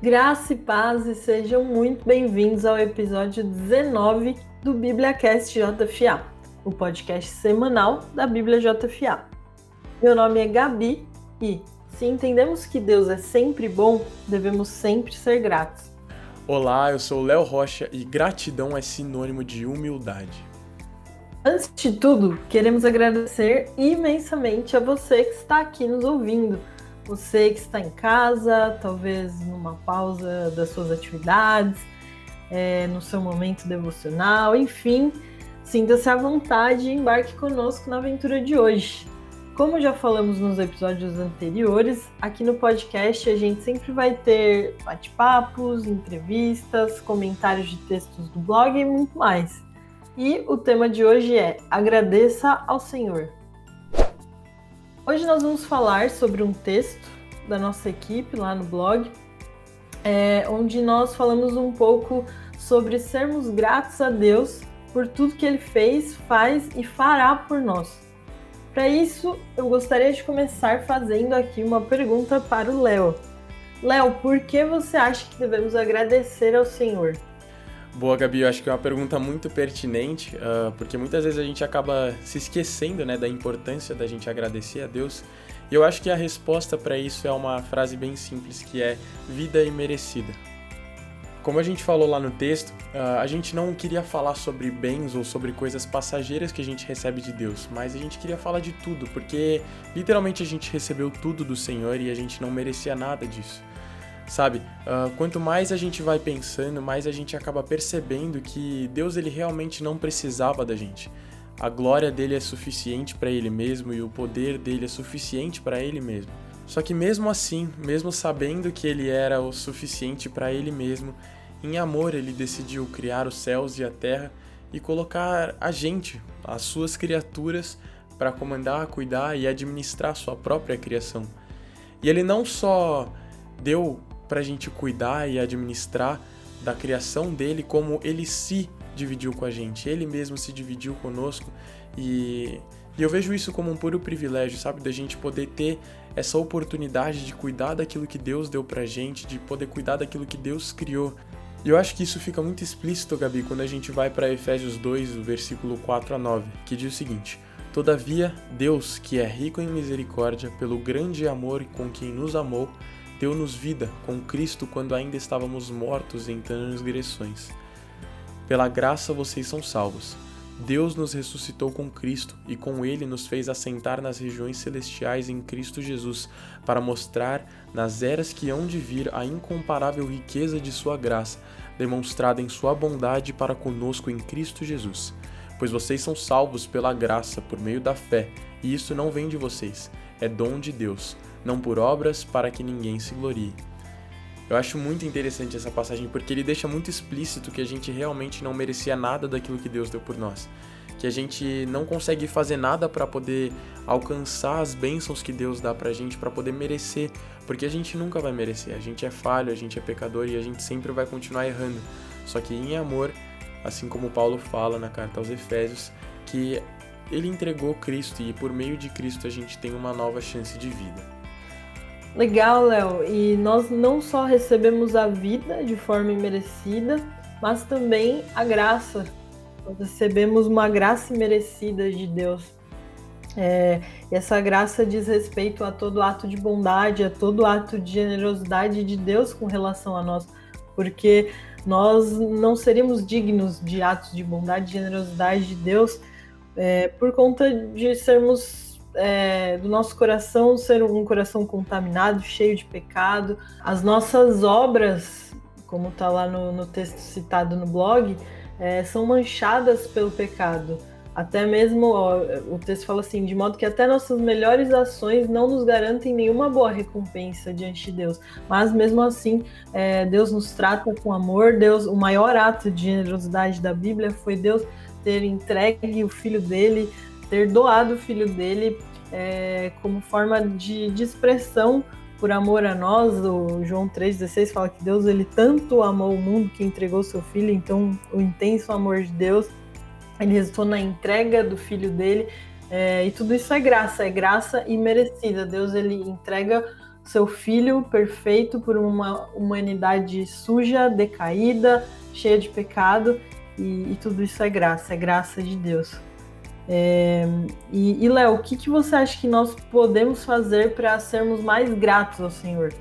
Graça e paz e sejam muito bem-vindos ao episódio 19 do BíbliaCast JFA, o podcast semanal da Bíblia JFA. Meu nome é Gabi e, se entendemos que Deus é sempre bom, devemos sempre ser gratos. Olá, eu sou Léo Rocha e gratidão é sinônimo de humildade. Antes de tudo, queremos agradecer imensamente a você que está aqui nos ouvindo você que está em casa, talvez numa pausa das suas atividades, é, no seu momento devocional, enfim, sinta-se à vontade e embarque conosco na aventura de hoje. Como já falamos nos episódios anteriores, aqui no podcast a gente sempre vai ter bate-papos, entrevistas, comentários de textos do blog e muito mais. E o tema de hoje é Agradeça ao Senhor. Hoje nós vamos falar sobre um texto da nossa equipe lá no blog, é, onde nós falamos um pouco sobre sermos gratos a Deus por tudo que Ele fez, faz e fará por nós. Para isso, eu gostaria de começar fazendo aqui uma pergunta para o Léo. Léo, por que você acha que devemos agradecer ao Senhor? Boa, Gabi, eu acho que é uma pergunta muito pertinente, uh, porque muitas vezes a gente acaba se esquecendo né, da importância da gente agradecer a Deus. E eu acho que a resposta para isso é uma frase bem simples, que é vida imerecida. Como a gente falou lá no texto, uh, a gente não queria falar sobre bens ou sobre coisas passageiras que a gente recebe de Deus, mas a gente queria falar de tudo, porque literalmente a gente recebeu tudo do Senhor e a gente não merecia nada disso sabe? Uh, quanto mais a gente vai pensando, mais a gente acaba percebendo que Deus ele realmente não precisava da gente. A glória dele é suficiente para ele mesmo e o poder dele é suficiente para ele mesmo. Só que mesmo assim, mesmo sabendo que ele era o suficiente para ele mesmo, em amor ele decidiu criar os céus e a terra e colocar a gente, as suas criaturas, para comandar, cuidar e administrar sua própria criação. E ele não só deu para a gente cuidar e administrar da criação dele como ele se dividiu com a gente. Ele mesmo se dividiu conosco e, e eu vejo isso como um puro privilégio, sabe? Da gente poder ter essa oportunidade de cuidar daquilo que Deus deu pra gente, de poder cuidar daquilo que Deus criou. E eu acho que isso fica muito explícito, Gabi, quando a gente vai para Efésios 2, o versículo 4 a 9, que diz o seguinte: Todavia, Deus, que é rico em misericórdia, pelo grande amor com quem nos amou, deu-nos vida com Cristo quando ainda estávamos mortos em transgressões. Pela graça vocês são salvos. Deus nos ressuscitou com Cristo e com ele nos fez assentar nas regiões celestiais em Cristo Jesus, para mostrar nas eras que hão de vir a incomparável riqueza de sua graça, demonstrada em sua bondade para conosco em Cristo Jesus. Pois vocês são salvos pela graça por meio da fé, e isso não vem de vocês, é dom de Deus não por obras, para que ninguém se glorie. Eu acho muito interessante essa passagem porque ele deixa muito explícito que a gente realmente não merecia nada daquilo que Deus deu por nós. Que a gente não consegue fazer nada para poder alcançar as bênçãos que Deus dá pra gente, para poder merecer, porque a gente nunca vai merecer. A gente é falho, a gente é pecador e a gente sempre vai continuar errando. Só que em amor, assim como Paulo fala na carta aos Efésios, que ele entregou Cristo e por meio de Cristo a gente tem uma nova chance de vida. Legal, Léo. E nós não só recebemos a vida de forma imerecida, mas também a graça. Nós recebemos uma graça imerecida de Deus. É, e essa graça diz respeito a todo ato de bondade, a todo ato de generosidade de Deus com relação a nós, porque nós não seríamos dignos de atos de bondade e generosidade de Deus é, por conta de sermos é, do nosso coração ser um coração contaminado, cheio de pecado. As nossas obras, como está lá no, no, texto citado no blog, é, são manchadas pelo pecado. Até mesmo, ó, o texto fala assim, de modo que até nossas melhores ações não nos garantem nenhuma boa recompensa diante de Deus. Mas mesmo assim, é, Deus nos trata com amor. Deus, o maior ato de generosidade da Bíblia foi Deus ter entregue o filho dele ter doado o filho dele é, como forma de, de, expressão por amor a nós. O João 3,16 fala que Deus ele tanto amou o mundo que entregou seu filho, então o intenso amor de Deus ele resultou na entrega do filho dele. É, e tudo isso é graça, é graça imerecida. Deus ele entrega seu filho perfeito por uma humanidade suja, decaída, cheia de pecado, e, e tudo isso é graça, é graça de Deus. É, e, e Léo, o que, que você acha que nós podemos fazer para sermos mais gratos ao Senhor?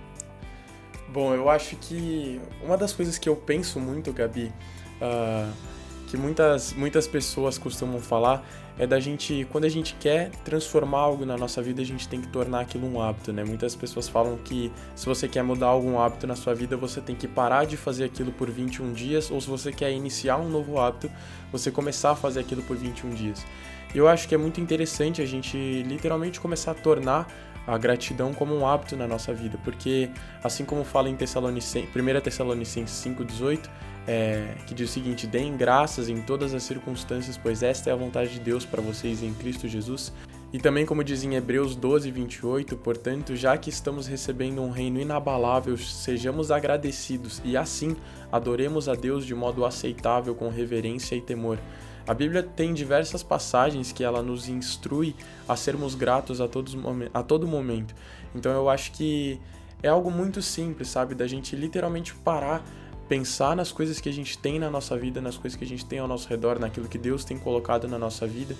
Bom, eu acho que uma das coisas que eu penso muito, Gabi, uh, que muitas, muitas pessoas costumam falar, é da gente, quando a gente quer transformar algo na nossa vida, a gente tem que tornar aquilo um hábito, né? Muitas pessoas falam que se você quer mudar algum hábito na sua vida, você tem que parar de fazer aquilo por 21 dias, ou se você quer iniciar um novo hábito, você começar a fazer aquilo por 21 dias. Eu acho que é muito interessante a gente literalmente começar a tornar a gratidão como um hábito na nossa vida, porque assim como fala em Tessalonicenses, 1 Tessalonicenses 5,18, é, que diz o seguinte: deem graças em todas as circunstâncias, pois esta é a vontade de Deus para vocês em Cristo Jesus. E também, como diz em Hebreus 12, 28, portanto, já que estamos recebendo um reino inabalável, sejamos agradecidos e assim adoremos a Deus de modo aceitável, com reverência e temor. A Bíblia tem diversas passagens que ela nos instrui a sermos gratos a, todos, a todo momento. Então eu acho que é algo muito simples, sabe? Da gente literalmente parar, pensar nas coisas que a gente tem na nossa vida, nas coisas que a gente tem ao nosso redor, naquilo que Deus tem colocado na nossa vida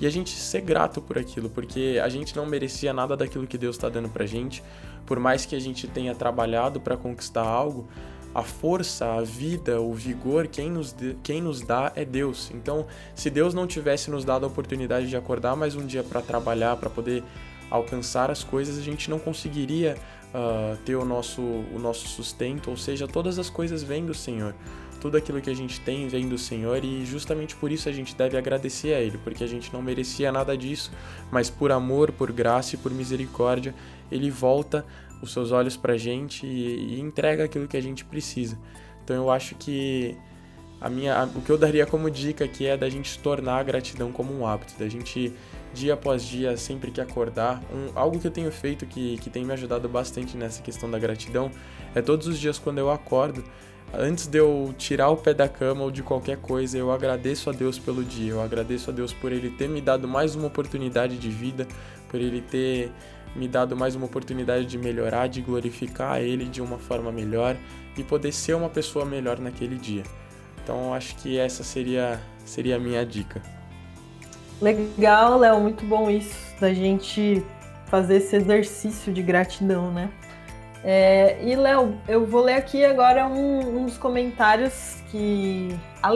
e a gente ser grato por aquilo, porque a gente não merecia nada daquilo que Deus está dando pra gente. Por mais que a gente tenha trabalhado para conquistar algo, a força, a vida, o vigor, quem nos, quem nos dá é Deus. Então, se Deus não tivesse nos dado a oportunidade de acordar mais um dia para trabalhar, para poder alcançar as coisas, a gente não conseguiria uh, ter o nosso, o nosso sustento, ou seja, todas as coisas vêm do Senhor. Tudo aquilo que a gente tem vem do Senhor e justamente por isso a gente deve agradecer a Ele, porque a gente não merecia nada disso, mas por amor, por graça e por misericórdia, Ele volta os seus olhos para a gente e, e, entrega aquilo que a gente precisa. Então eu acho que a minha, a, o que eu daria como dica aqui é da gente tornar a gratidão como um hábito, da gente dia após dia, sempre que acordar, um, algo que eu tenho feito que, que tem me ajudado bastante nessa questão da gratidão é todos os dias quando eu acordo, antes de eu tirar o pé da cama ou de qualquer coisa, eu agradeço a Deus pelo dia, eu agradeço a Deus por Ele ter me dado mais uma oportunidade de vida, por Ele ter me dado mais uma oportunidade de melhorar, de glorificar Ele de uma forma melhor e poder ser uma pessoa melhor naquele dia. Então acho que essa seria, seria a minha dica. Legal, Léo, muito bom isso, da gente fazer esse exercício de gratidão, né? É, e, Léo, eu vou ler aqui agora um, uns comentários que a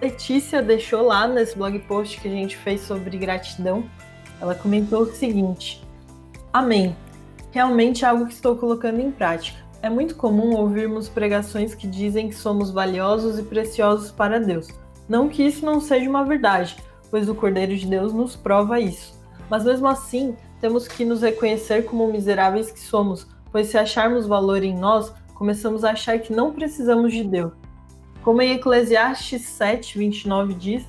Letícia deixou lá nesse blog post que a gente fez sobre gratidão. Ela comentou o seguinte: Amém. Realmente é algo que estou colocando em prática. É muito comum ouvirmos pregações que dizem que somos valiosos e preciosos para Deus. Não que isso não seja uma verdade, pois o Cordeiro de Deus nos prova isso. Mas mesmo assim, temos que nos reconhecer como miseráveis que somos, pois se acharmos valor em nós, começamos a achar que não precisamos de Deus. Como em Eclesiastes 7, 29 diz,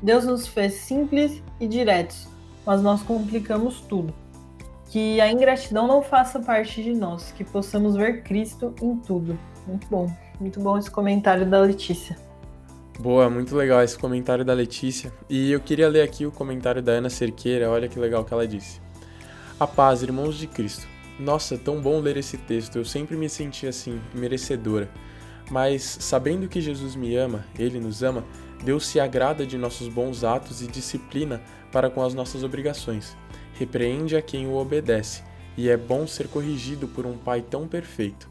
Deus nos fez simples e diretos, mas nós complicamos tudo que a ingratidão não faça parte de nós, que possamos ver Cristo em tudo. Muito bom, muito bom esse comentário da Letícia. Boa, muito legal esse comentário da Letícia. E eu queria ler aqui o comentário da Ana Cerqueira, olha que legal que ela disse. A paz, irmãos de Cristo. Nossa, tão bom ler esse texto, eu sempre me senti assim, merecedora. Mas, sabendo que Jesus me ama, Ele nos ama, Deus se agrada de nossos bons atos e disciplina para com as nossas obrigações repreende a quem o obedece, e é bom ser corrigido por um Pai tão perfeito.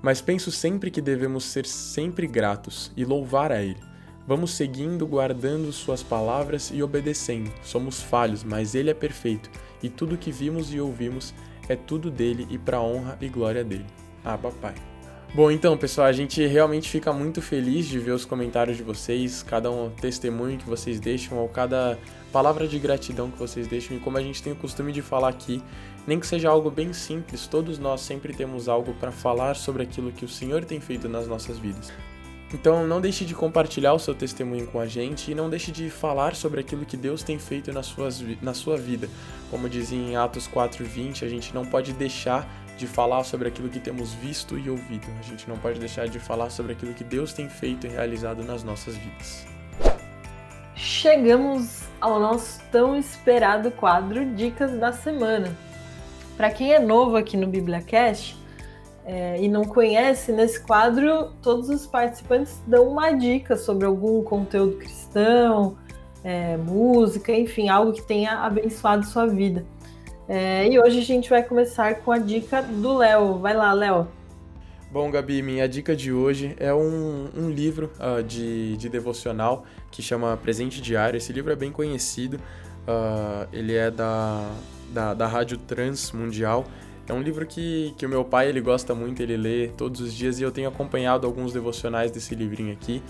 Mas penso sempre que devemos ser sempre gratos e louvar a Ele. Vamos seguindo, guardando Suas palavras e obedecendo. Somos falhos, mas Ele é perfeito, e tudo que vimos e ouvimos é tudo dele e para a honra e glória dele. Abba Pai. Bom, então, pessoal, a gente realmente fica muito feliz de ver os comentários de vocês, cada um testemunho que vocês deixam, ou cada palavra de gratidão que vocês deixam, e como a gente tem o costume de falar aqui, nem que seja algo bem simples, todos nós sempre temos algo para falar sobre aquilo que o Senhor tem feito nas nossas vidas. Então não deixe de compartilhar o seu testemunho com a gente e não deixe de falar sobre aquilo que Deus tem feito nas suas, na sua vida. Como dizia em Atos 4:20, a gente não pode deixar de falar sobre aquilo que temos visto e ouvido. A gente não pode deixar de falar sobre aquilo que Deus tem feito e realizado nas nossas vidas. Chegamos ao nosso tão esperado quadro Dicas da Semana. Para quem é novo aqui no BibliaCast é, e não conhece, nesse quadro todos os participantes dão uma dica sobre algum conteúdo cristão, é, música, enfim, algo que tenha abençoado sua vida. É, e hoje a gente vai começar com a dica do Léo. Vai lá, Léo. Bom, Gabi, minha dica de hoje é um, um livro uh, de, de devocional que chama Presente Diário. Esse livro é bem conhecido, uh, ele é da, da, da Rádio Trans Mundial. É um livro que, que o meu pai ele gosta muito, ele lê todos os dias e eu tenho acompanhado alguns devocionais desse livrinho aqui.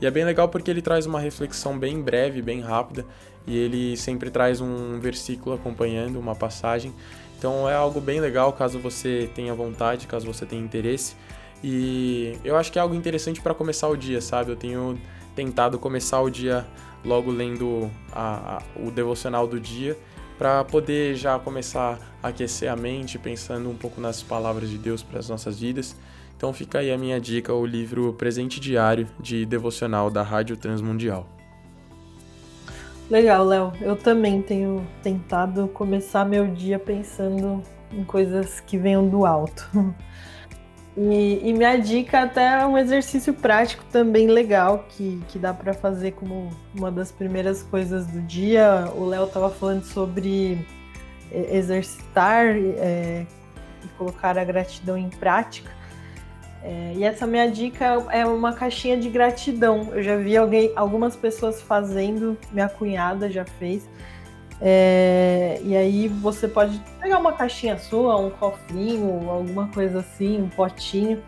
E é bem legal porque ele traz uma reflexão bem breve, bem rápida, e ele sempre traz um versículo acompanhando, uma passagem. Então é algo bem legal caso você tenha vontade, caso você tenha interesse. E eu acho que é algo interessante para começar o dia, sabe? Eu tenho tentado começar o dia logo lendo a, a, o devocional do dia para poder já começar a aquecer a mente, pensando um pouco nas palavras de Deus para as nossas vidas. Então fica aí a minha dica, o livro Presente Diário de Devocional da Rádio Transmundial. Legal, Léo. Eu também tenho tentado começar meu dia pensando em coisas que venham do alto. E, e minha dica até é um exercício prático também legal que, que dá para fazer como uma das primeiras coisas do dia. O Léo estava falando sobre exercitar é, e colocar a gratidão em prática. É, e essa minha dica é uma caixinha de gratidão. Eu já vi alguém, algumas pessoas fazendo, minha cunhada já fez. É, e aí você pode pegar uma caixinha sua, um cofrinho, alguma coisa assim, um potinho.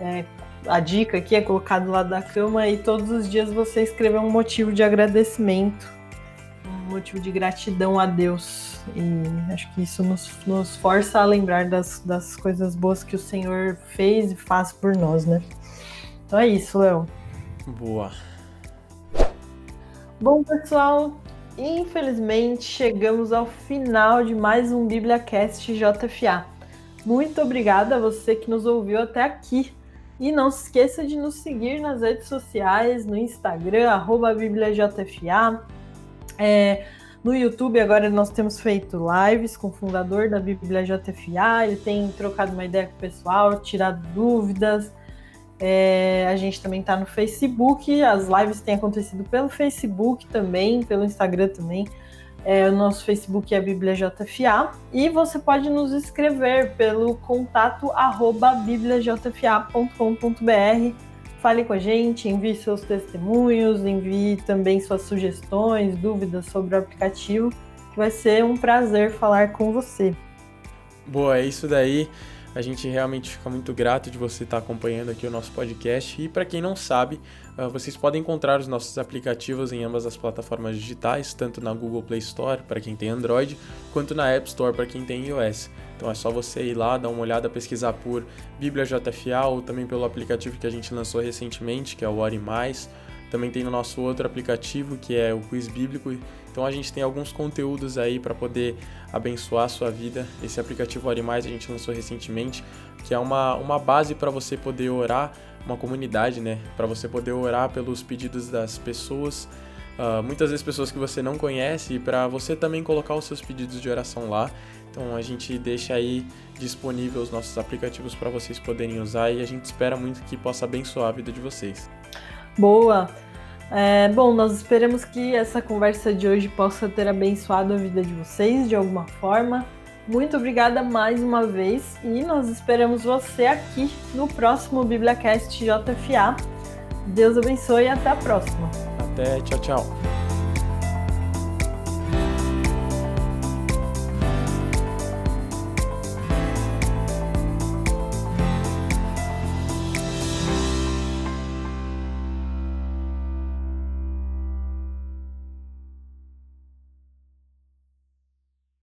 É, a dica aqui é colocar do lado da cama e todos os dias você escrever um motivo de agradecimento, motivo de gratidão a Deus. E acho que isso nos, nos força a lembrar das, das coisas boas que o Senhor fez e faz por nós, né? Então é isso, Léo. Boa. Bom, pessoal, Infelizmente, chegamos ao final de mais um BíbliaCast JFA. Muito obrigada a você que nos ouviu até aqui. E não se esqueça de nos seguir nas redes sociais, no Instagram, arroba BíbliaJFA. É, no YouTube, agora nós temos feito lives com o fundador da Bíblia JFA. Ele tem trocado uma ideia com o pessoal, tirado dúvidas, é, a gente também está no Facebook, as lives têm acontecido pelo Facebook também, pelo Instagram também. É, o nosso Facebook é BíbliaJFA e você pode nos escrever pelo contato arroba bibliajfa.com.br. Fale com a gente, envie seus testemunhos, envie também suas sugestões, dúvidas sobre o aplicativo, que vai ser um prazer falar com você. Boa, é isso daí. A gente realmente fica muito grato de você estar acompanhando aqui o nosso podcast. E para quem não sabe, vocês podem encontrar os nossos aplicativos em ambas as plataformas digitais, tanto na Google Play Store para quem tem Android, quanto na App Store para quem tem iOS. Então é só você ir lá, dar uma olhada, pesquisar por Bíblia JFA ou também pelo aplicativo que a gente lançou recentemente, que é o Ore Mais. Também tem no nosso outro aplicativo, que é o Quiz Bíblico. Então a gente tem alguns conteúdos aí para poder abençoar a sua vida. Esse aplicativo Ore Mais a gente lançou recentemente, que é uma, uma base para você poder orar, uma comunidade, né? Para você poder orar pelos pedidos das pessoas. Uh, muitas vezes pessoas que você não conhece e para você também colocar os seus pedidos de oração lá. Então a gente deixa aí disponível os nossos aplicativos para vocês poderem usar e a gente espera muito que possa abençoar a vida de vocês. Boa! É, bom, nós esperamos que essa conversa de hoje possa ter abençoado a vida de vocês de alguma forma. Muito obrigada mais uma vez e nós esperamos você aqui no próximo BibliaCast JFA. Deus abençoe e até a próxima. Até, tchau, tchau.